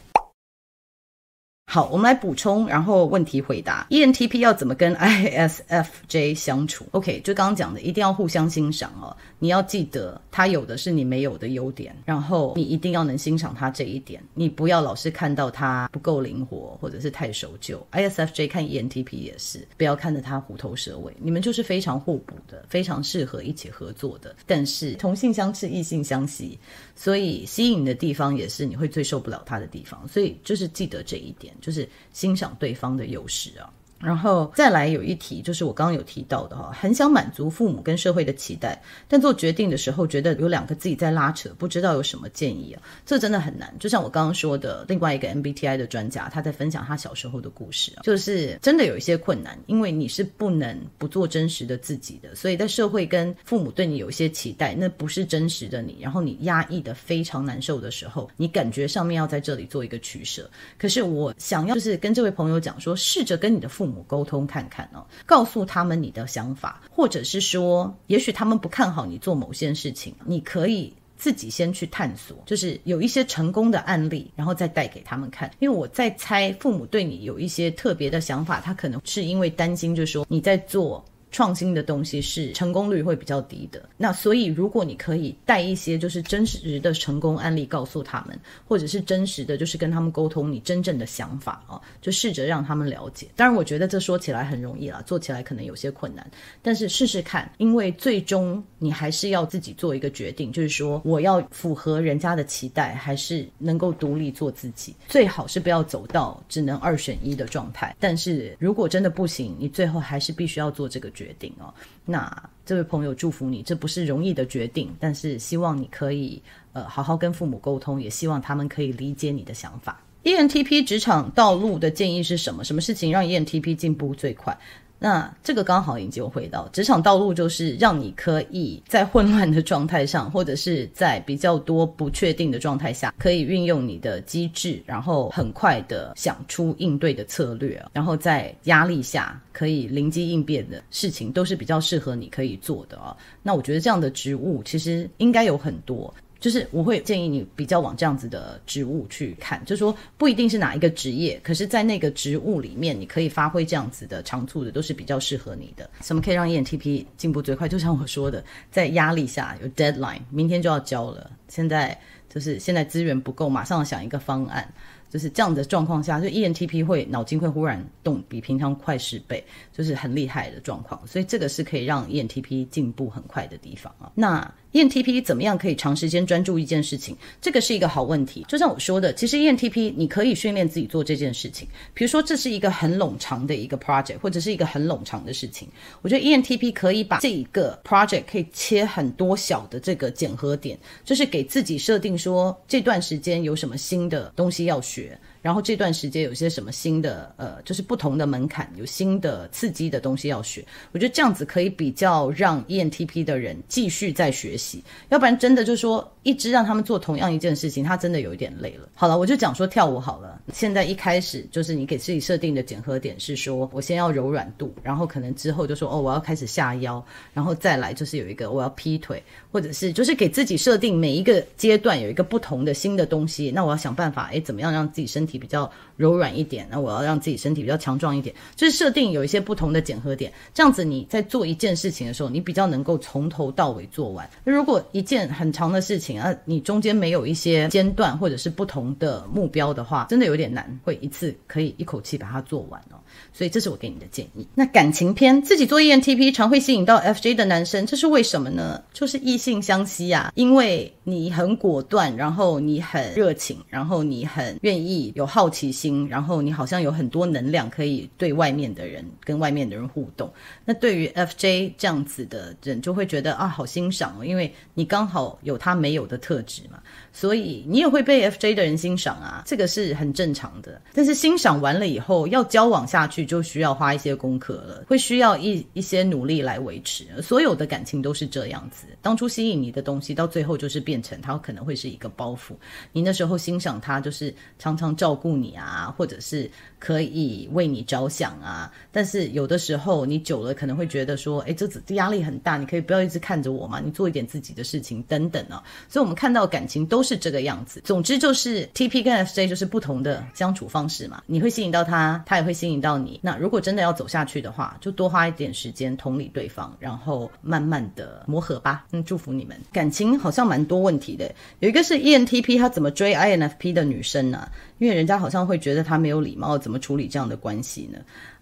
好，我们来补充，然后问题回答。ENTP 要怎么跟 ISFJ 相处？OK，就刚刚讲的，一定要互相欣赏哦。你要记得，他有的是你没有的优点，然后你一定要能欣赏他这一点。你不要老是看到他不够灵活，或者是太守旧。ISFJ 看 ENTP 也是，不要看着他虎头蛇尾。你们就是非常互补的，非常适合一起合作的。但是同性相斥，异性相吸，所以吸引的地方也是你会最受不了他的地方。所以就是记得这一点。就是欣赏对方的优势啊。然后再来有一题，就是我刚刚有提到的哈，很想满足父母跟社会的期待，但做决定的时候觉得有两个自己在拉扯，不知道有什么建议啊？这真的很难。就像我刚刚说的，另外一个 MBTI 的专家，他在分享他小时候的故事啊，就是真的有一些困难，因为你是不能不做真实的自己的，所以在社会跟父母对你有一些期待，那不是真实的你，然后你压抑的非常难受的时候，你感觉上面要在这里做一个取舍。可是我想要就是跟这位朋友讲说，试着跟你的父母。沟通看看哦，告诉他们你的想法，或者是说，也许他们不看好你做某些事情，你可以自己先去探索，就是有一些成功的案例，然后再带给他们看。因为我在猜，父母对你有一些特别的想法，他可能是因为担心，就说你在做。创新的东西是成功率会比较低的，那所以如果你可以带一些就是真实的成功案例告诉他们，或者是真实的就是跟他们沟通你真正的想法啊，就试着让他们了解。当然，我觉得这说起来很容易啦，做起来可能有些困难，但是试试看，因为最终你还是要自己做一个决定，就是说我要符合人家的期待，还是能够独立做自己，最好是不要走到只能二选一的状态。但是如果真的不行，你最后还是必须要做这个决。决定哦，那这位朋友祝福你，这不是容易的决定，但是希望你可以呃好好跟父母沟通，也希望他们可以理解你的想法。ENTP 职场道路的建议是什么？什么事情让 ENTP 进步最快？那这个刚好已经回到职场道路，就是让你可以在混乱的状态上，或者是在比较多不确定的状态下，可以运用你的机智，然后很快的想出应对的策略，然后在压力下可以灵机应变的事情，都是比较适合你可以做的啊。那我觉得这样的职务其实应该有很多。就是我会建议你比较往这样子的职务去看，就是说不一定是哪一个职业，可是在那个职务里面，你可以发挥这样子的长处的，都是比较适合你的。什么可以让 ENTP 进步最快？就像我说的，在压力下有 deadline，明天就要交了，现在就是现在资源不够，马上想一个方案。就是这样的状况下，就 ENTP 会脑筋会忽然动，比平常快十倍，就是很厉害的状况。所以这个是可以让 ENTP 进步很快的地方啊。那 ENTP 怎么样可以长时间专注一件事情？这个是一个好问题。就像我说的，其实 ENTP 你可以训练自己做这件事情。比如说，这是一个很冗长的一个 project，或者是一个很冗长的事情。我觉得 ENTP 可以把这一个 project 可以切很多小的这个检核点，就是给自己设定说这段时间有什么新的东西要学。然后这段时间有些什么新的，呃，就是不同的门槛，有新的刺激的东西要学。我觉得这样子可以比较让 ENTP 的人继续在学习，要不然真的就是说一直让他们做同样一件事情，他真的有一点累了。好了，我就讲说跳舞好了。现在一开始就是你给自己设定的检核点是说，我先要柔软度，然后可能之后就说哦，我要开始下腰，然后再来就是有一个我要劈腿，或者是就是给自己设定每一个阶段有一个不同的新的东西，那我要想办法，诶，怎么样让自己身体比较柔软一点，那我要让自己身体比较强壮一点，就是设定有一些不同的检核点，这样子你在做一件事情的时候，你比较能够从头到尾做完。那如果一件很长的事情啊，你中间没有一些间断或者是不同的目标的话，真的有点难，会一次可以一口气把它做完哦。所以这是我给你的建议。那感情篇，自己做 ENTP 常会吸引到 FJ 的男生，这是为什么呢？就是异性相吸啊，因为你很果断，然后你很热情，然后你很愿意有好奇心，然后你好像有很多能量可以对外面的人跟外面的人互动。那对于 FJ 这样子的人，就会觉得啊，好欣赏哦，因为你刚好有他没有的特质嘛，所以你也会被 FJ 的人欣赏啊，这个是很正常的。但是欣赏完了以后，要交往下去。就需要花一些功课了，会需要一一些努力来维持。所有的感情都是这样子，当初吸引你的东西，到最后就是变成它可能会是一个包袱。你那时候欣赏他，就是常常照顾你啊，或者是可以为你着想啊。但是有的时候你久了可能会觉得说，诶，这这压力很大，你可以不要一直看着我嘛，你做一点自己的事情等等啊。所以我们看到感情都都是这个样子。总之就是 TP 跟 FJ 就是不同的相处方式嘛，你会吸引到他，他也会吸引到你。那如果真的要走下去的话，就多花一点时间同理对方，然后慢慢的磨合吧。嗯，祝福你们。感情好像蛮多问题的，有一个是 ENTP，他怎么追 INFP 的女生呢、因为人家好像会觉得他没有礼貌，怎么处理这样的关系呢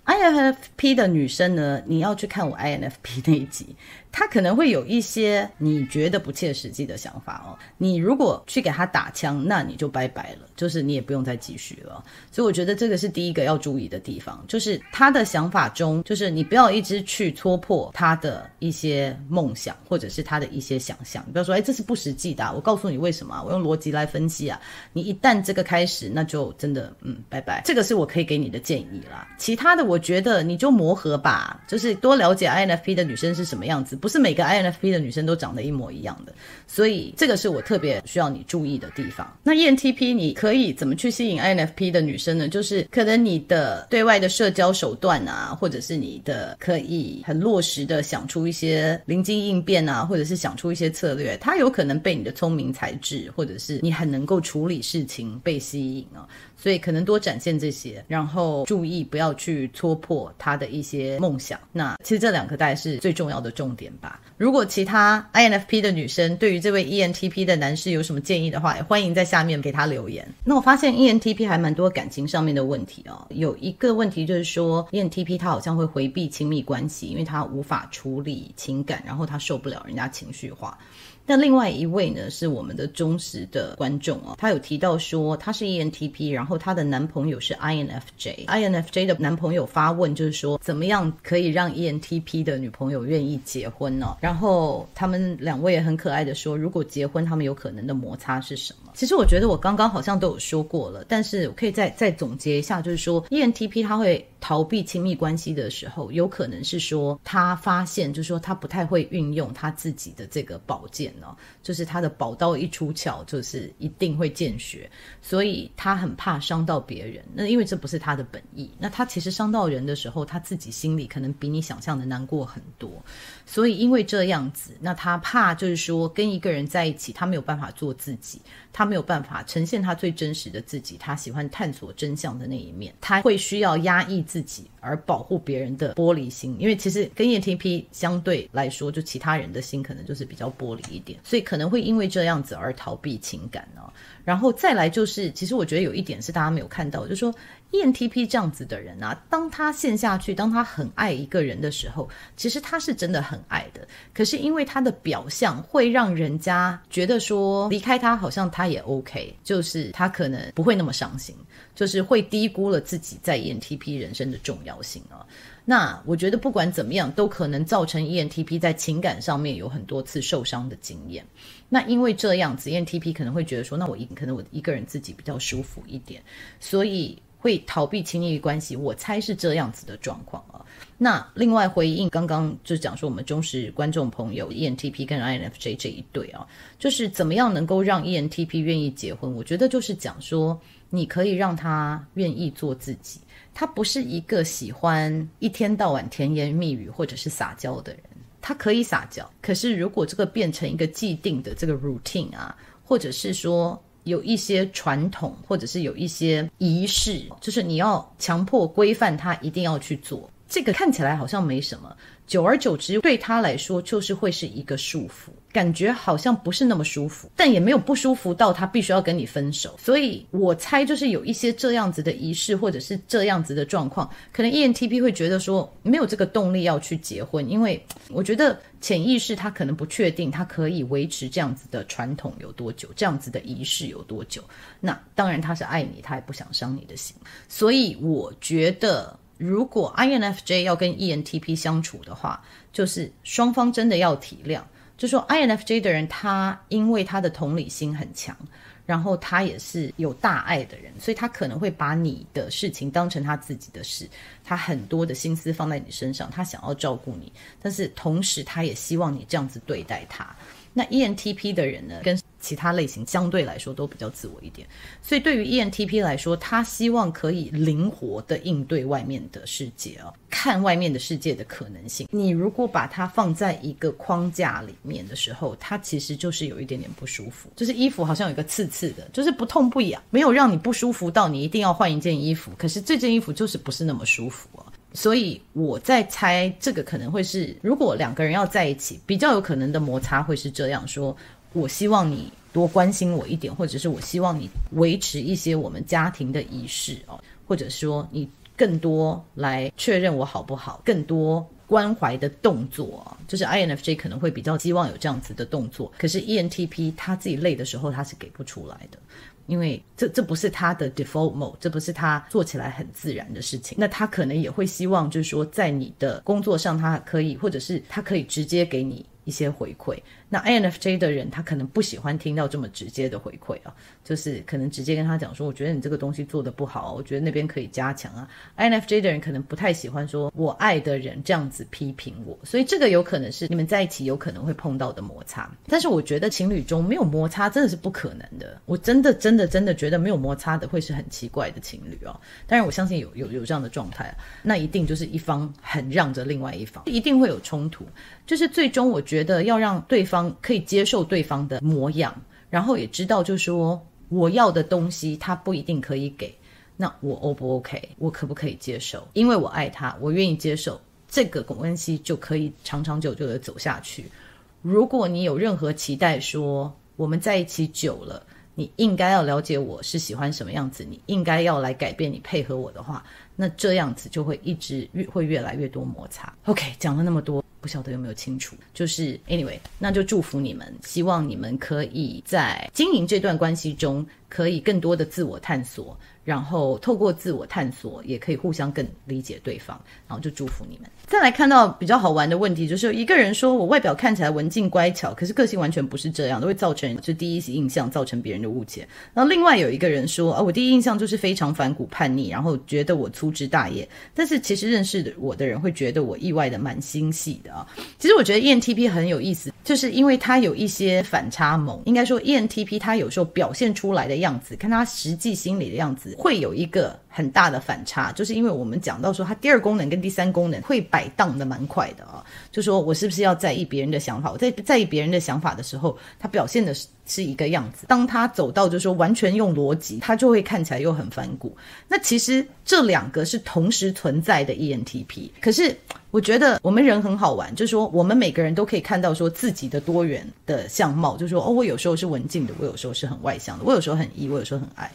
？INFP 的女生呢，你要去看我 INFP 那一集。他可能会有一些你觉得不切实际的想法哦。你如果去给他打枪，那你就拜拜了，就是你也不用再继续了。所以我觉得这个是第一个要注意的地方，就是他的想法中，就是你不要一直去戳破他的一些梦想，或者是他的一些想象。你不要说，哎，这是不实际的。我告诉你为什么，我用逻辑来分析啊。你一旦这个开始，那就真的，嗯，拜拜。这个是我可以给你的建议啦。其他的，我觉得你就磨合吧，就是多了解 INFP 的女生是什么样子。不是每个 INFP 的女生都长得一模一样的，所以这个是我特别需要你注意的地方。那 ENTP 你可以怎么去吸引 INFP 的女生呢？就是可能你的对外的社交手段啊，或者是你的可以很落实的想出一些灵机应变啊，或者是想出一些策略，它有可能被你的聪明才智，或者是你很能够处理事情被吸引啊。所以可能多展现这些，然后注意不要去戳破他的一些梦想。那其实这两个大概是最重要的重点吧。如果其他 INFP 的女生对于这位 ENTP 的男士有什么建议的话，也欢迎在下面给他留言。那我发现 ENTP 还蛮多感情上面的问题哦。有一个问题就是说，ENTP 他好像会回避亲密关系，因为他无法处理情感，然后他受不了人家情绪化。那另外一位呢，是我们的忠实的观众哦，他有提到说他是 ENTP，然后他的男朋友是 INFJ，INFJ 的男朋友发问就是说，怎么样可以让 ENTP 的女朋友愿意结婚呢？然后他们两位也很可爱的说，如果结婚，他们有可能的摩擦是什么？其实我觉得我刚刚好像都有说过了，但是我可以再再总结一下，就是说 ENTP 他会逃避亲密关系的时候，有可能是说他发现，就是说他不太会运用他自己的这个宝剑、就是他的宝刀一出鞘，就是一定会见血，所以他很怕伤到别人。那因为这不是他的本意，那他其实伤到人的时候，他自己心里可能比你想象的难过很多。所以因为这样子，那他怕就是说跟一个人在一起，他没有办法做自己，他没有办法呈现他最真实的自己，他喜欢探索真相的那一面，他会需要压抑自己而保护别人的玻璃心。因为其实跟 ENTP 相对来说，就其他人的心可能就是比较玻璃一点，所以可能会因为这样子而逃避情感呢、哦。然后再来就是，其实我觉得有一点是大家没有看到，就是说 ENTP 这样子的人啊，当他陷下去，当他很爱一个人的时候，其实他是真的很爱的。可是因为他的表象会让人家觉得说离开他好像他也 OK，就是他可能不会那么伤心，就是会低估了自己在 ENTP 人生的重要性啊。那我觉得不管怎么样，都可能造成 ENTP 在情感上面有很多次受伤的经验。那因为这样子，ENTP 可能会觉得说，那我一可能我一个人自己比较舒服一点，所以会逃避亲密关系。我猜是这样子的状况啊。那另外回应刚刚就是讲说，我们忠实观众朋友 ENTP 跟 INFJ 这一对啊，就是怎么样能够让 ENTP 愿意结婚？我觉得就是讲说，你可以让他愿意做自己。他不是一个喜欢一天到晚甜言蜜语或者是撒娇的人，他可以撒娇，可是如果这个变成一个既定的这个 routine 啊，或者是说有一些传统，或者是有一些仪式，就是你要强迫规范他一定要去做，这个看起来好像没什么。久而久之，对他来说就是会是一个束缚，感觉好像不是那么舒服，但也没有不舒服到他必须要跟你分手。所以我猜，就是有一些这样子的仪式，或者是这样子的状况，可能 ENTP 会觉得说没有这个动力要去结婚，因为我觉得潜意识他可能不确定他可以维持这样子的传统有多久，这样子的仪式有多久。那当然他是爱你，他也不想伤你的心，所以我觉得。如果 INFJ 要跟 ENTP 相处的话，就是双方真的要体谅。就说 INFJ 的人，他因为他的同理心很强，然后他也是有大爱的人，所以他可能会把你的事情当成他自己的事，他很多的心思放在你身上，他想要照顾你，但是同时他也希望你这样子对待他。那 ENTP 的人呢，跟其他类型相对来说都比较自我一点，所以对于 ENTP 来说，他希望可以灵活的应对外面的世界啊，看外面的世界的可能性。你如果把它放在一个框架里面的时候，它其实就是有一点点不舒服，就是衣服好像有个刺刺的，就是不痛不痒，没有让你不舒服到你一定要换一件衣服，可是这件衣服就是不是那么舒服啊。所以我在猜，这个可能会是，如果两个人要在一起，比较有可能的摩擦会是这样说：我希望你多关心我一点，或者是我希望你维持一些我们家庭的仪式哦，或者说你更多来确认我好不好，更多关怀的动作，就是 INFJ 可能会比较希望有这样子的动作，可是 ENTP 他自己累的时候他是给不出来的。因为这这不是他的 default mode，这不是他做起来很自然的事情。那他可能也会希望，就是说，在你的工作上，他可以，或者是他可以直接给你一些回馈。那 INFJ 的人，他可能不喜欢听到这么直接的回馈啊，就是可能直接跟他讲说，我觉得你这个东西做的不好，我觉得那边可以加强啊。INFJ 的人可能不太喜欢说我爱的人这样子批评我，所以这个有可能是你们在一起有可能会碰到的摩擦。但是我觉得情侣中没有摩擦真的是不可能的，我真的真的真的觉得没有摩擦的会是很奇怪的情侣哦。当然我相信有有有这样的状态，那一定就是一方很让着另外一方，一定会有冲突。就是最终我觉得要让对方。可以接受对方的模样，然后也知道，就说我要的东西他不一定可以给，那我 O 不 OK？我可不可以接受？因为我爱他，我愿意接受这个关系就可以长长久久的走下去。如果你有任何期待，说我们在一起久了，你应该要了解我是喜欢什么样子，你应该要来改变，你配合我的话，那这样子就会一直越会越来越多摩擦。OK，讲了那么多。不晓得有没有清楚，就是 anyway，那就祝福你们，希望你们可以在经营这段关系中，可以更多的自我探索。然后透过自我探索，也可以互相更理解对方，然后就祝福你们。再来看到比较好玩的问题，就是一个人说我外表看起来文静乖巧，可是个性完全不是这样，都会造成就第一印象造成别人的误解。然后另外有一个人说啊，我第一印象就是非常反骨叛逆，然后觉得我粗枝大叶，但是其实认识的我的人会觉得我意外的蛮心细的啊。其实我觉得 ENTP 很有意思，就是因为他有一些反差萌，应该说 ENTP 他有时候表现出来的样子，看他实际心里的样子，会有一个。很大的反差，就是因为我们讲到说，他第二功能跟第三功能会摆荡的蛮快的啊。就说我是不是要在意别人的想法？我在在意别人的想法的时候，他表现的是是一个样子。当他走到就是说完全用逻辑，他就会看起来又很反骨。那其实这两个是同时存在的 ENTP。可是我觉得我们人很好玩，就是说我们每个人都可以看到说自己的多元的相貌。就是说哦，我有时候是文静的，我有时候是很外向的，我有时候很 E，我有时候很 I。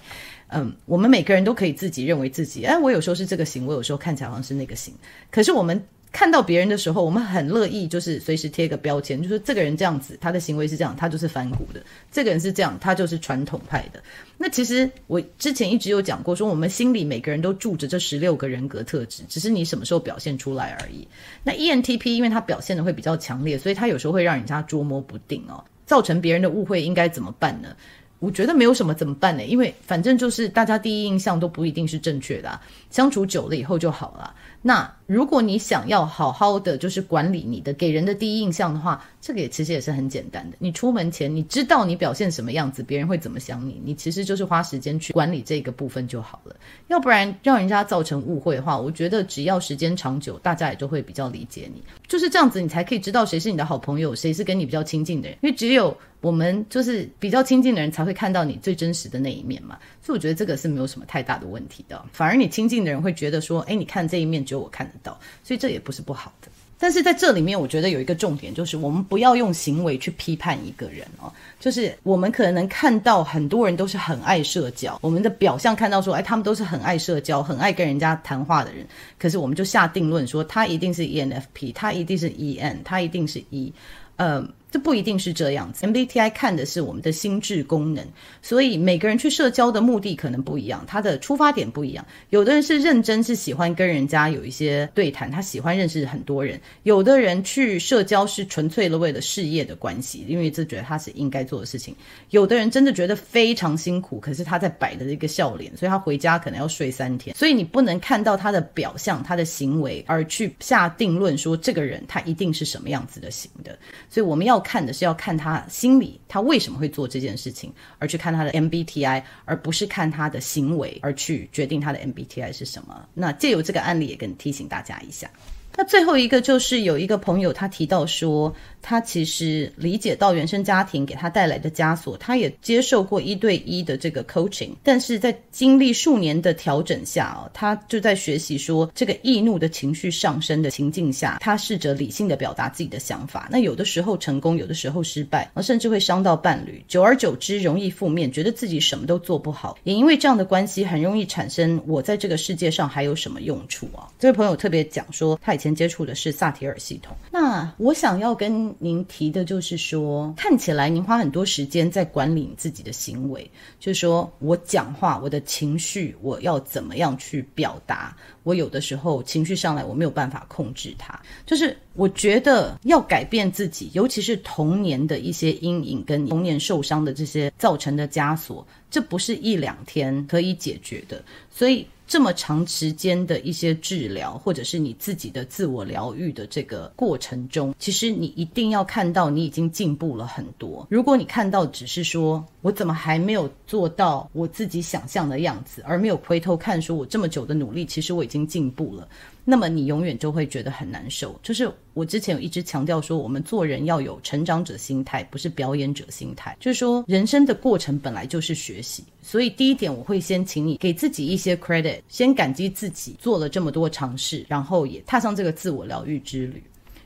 嗯，我们每个人都可以自己认为自己，哎，我有时候是这个型，我有时候看起来好像是那个型。可是我们看到别人的时候，我们很乐意就是随时贴个标签，就是这个人这样子，他的行为是这样，他就是反骨的；这个人是这样，他就是传统派的。那其实我之前一直有讲过，说我们心里每个人都住着这十六个人格特质，只是你什么时候表现出来而已。那 ENTP 因为他表现的会比较强烈，所以他有时候会让人家捉摸不定哦，造成别人的误会，应该怎么办呢？我觉得没有什么怎么办呢？因为反正就是大家第一印象都不一定是正确的，相处久了以后就好了。那如果你想要好好的就是管理你的给人的第一印象的话，这个也其实也是很简单的。你出门前你知道你表现什么样子，别人会怎么想你，你其实就是花时间去管理这个部分就好了。要不然让人家造成误会的话，我觉得只要时间长久，大家也就会比较理解你。就是这样子，你才可以知道谁是你的好朋友，谁是跟你比较亲近的人。因为只有我们就是比较亲近的人才会看到你最真实的那一面嘛。所以我觉得这个是没有什么太大的问题的。反而你亲近的人会觉得说，诶，你看这一面只有我看。到，所以这也不是不好的。但是在这里面，我觉得有一个重点，就是我们不要用行为去批判一个人哦。就是我们可能看到很多人都是很爱社交，我们的表象看到说，哎，他们都是很爱社交、很爱跟人家谈话的人，可是我们就下定论说，他一定是 ENFP，他一定是 EN，他一定是 E，呃。这不一定是这样子，MBTI 看的是我们的心智功能，所以每个人去社交的目的可能不一样，他的出发点不一样。有的人是认真，是喜欢跟人家有一些对谈，他喜欢认识很多人；有的人去社交是纯粹的为了事业的关系，因为这觉得他是应该做的事情。有的人真的觉得非常辛苦，可是他在摆的一个笑脸，所以他回家可能要睡三天。所以你不能看到他的表象、他的行为而去下定论说这个人他一定是什么样子的型的。所以我们要。看的是要看他心里，他为什么会做这件事情，而去看他的 MBTI，而不是看他的行为，而去决定他的 MBTI 是什么。那借由这个案例，也跟提醒大家一下。那最后一个就是有一个朋友，他提到说，他其实理解到原生家庭给他带来的枷锁，他也接受过一对一的这个 coaching，但是在经历数年的调整下，哦，他就在学习说，这个易怒的情绪上升的情境下，他试着理性的表达自己的想法。那有的时候成功，有的时候失败，而甚至会伤到伴侣。久而久之，容易负面，觉得自己什么都做不好，也因为这样的关系，很容易产生我在这个世界上还有什么用处啊？这位朋友特别讲说，他以。前接触的是萨提尔系统。那我想要跟您提的就是说，看起来您花很多时间在管理你自己的行为，就是说我讲话，我的情绪，我要怎么样去表达？我有的时候情绪上来，我没有办法控制它。就是我觉得要改变自己，尤其是童年的一些阴影跟童年受伤的这些造成的枷锁，这不是一两天可以解决的。所以。这么长时间的一些治疗，或者是你自己的自我疗愈的这个过程中，其实你一定要看到你已经进步了很多。如果你看到只是说我怎么还没有做到我自己想象的样子，而没有回头看说我这么久的努力，其实我已经进步了。那么你永远就会觉得很难受。就是我之前有一直强调说，我们做人要有成长者心态，不是表演者心态。就是说，人生的过程本来就是学习。所以第一点，我会先请你给自己一些 credit，先感激自己做了这么多尝试，然后也踏上这个自我疗愈之旅。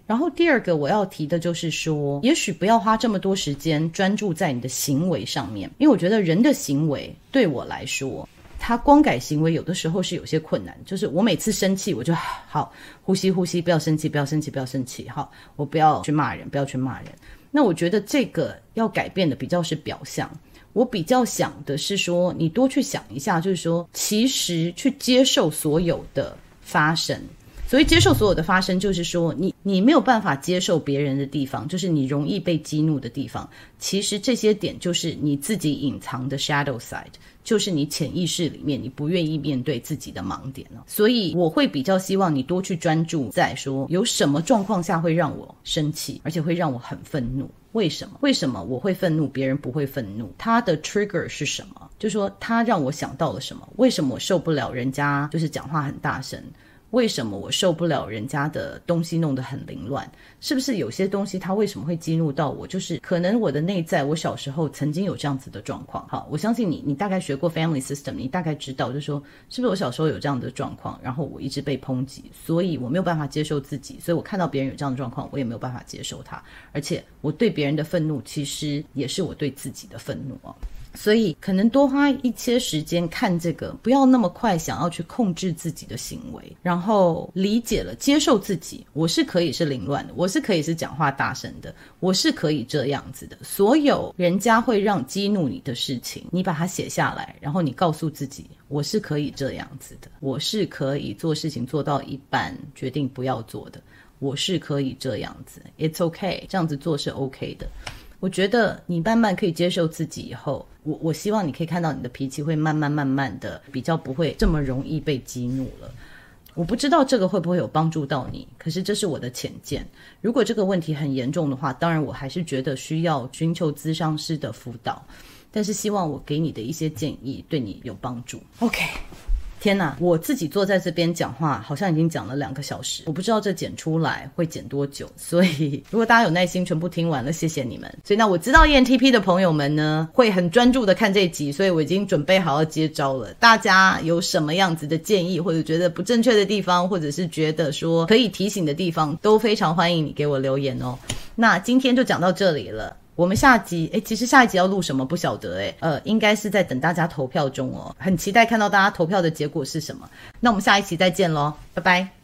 然后第二个我要提的就是说，也许不要花这么多时间专注在你的行为上面，因为我觉得人的行为对我来说。他光改行为有的时候是有些困难，就是我每次生气，我就 <sighs> 好呼吸呼吸，不要生气，不要生气，不要生气，好，我不要去骂人，不要去骂人。那我觉得这个要改变的比较是表象。我比较想的是说，你多去想一下，就是说，其实去接受所有的发生。所以接受所有的发生，就是说你你没有办法接受别人的地方，就是你容易被激怒的地方。其实这些点就是你自己隐藏的 shadow side，就是你潜意识里面你不愿意面对自己的盲点了。所以我会比较希望你多去专注在说有什么状况下会让我生气，而且会让我很愤怒。为什么？为什么我会愤怒，别人不会愤怒？他的 trigger 是什么？就说他让我想到了什么？为什么我受不了人家就是讲话很大声？为什么我受不了人家的东西弄得很凌乱？是不是有些东西它为什么会激怒到我？就是可能我的内在，我小时候曾经有这样子的状况。好，我相信你，你大概学过 family system，你大概知道，就是说是不是我小时候有这样的状况，然后我一直被抨击，所以我没有办法接受自己，所以我看到别人有这样的状况，我也没有办法接受他，而且我对别人的愤怒，其实也是我对自己的愤怒哦。所以，可能多花一些时间看这个，不要那么快想要去控制自己的行为，然后理解了、接受自己，我是可以是凌乱的，我是可以是讲话大声的，我是可以这样子的。所有人家会让激怒你的事情，你把它写下来，然后你告诉自己，我是可以这样子的，我是可以做事情做到一半决定不要做的，我是可以这样子，It's OK，这样子做是 OK 的。我觉得你慢慢可以接受自己以后，我我希望你可以看到你的脾气会慢慢慢慢的比较不会这么容易被激怒了。我不知道这个会不会有帮助到你，可是这是我的浅见。如果这个问题很严重的话，当然我还是觉得需要寻求咨商师的辅导，但是希望我给你的一些建议对你有帮助。OK。天呐，我自己坐在这边讲话，好像已经讲了两个小时。我不知道这剪出来会剪多久，<laughs> 所以如果大家有耐心全部听完了，谢谢你们。所以那我知道 ENTP 的朋友们呢，会很专注的看这一集，所以我已经准备好要接招了。大家有什么样子的建议，或者觉得不正确的地方，或者是觉得说可以提醒的地方，都非常欢迎你给我留言哦。那今天就讲到这里了。我们下集，诶，其实下一集要录什么不晓得，诶，呃，应该是在等大家投票中哦，很期待看到大家投票的结果是什么。那我们下一期再见喽，拜拜。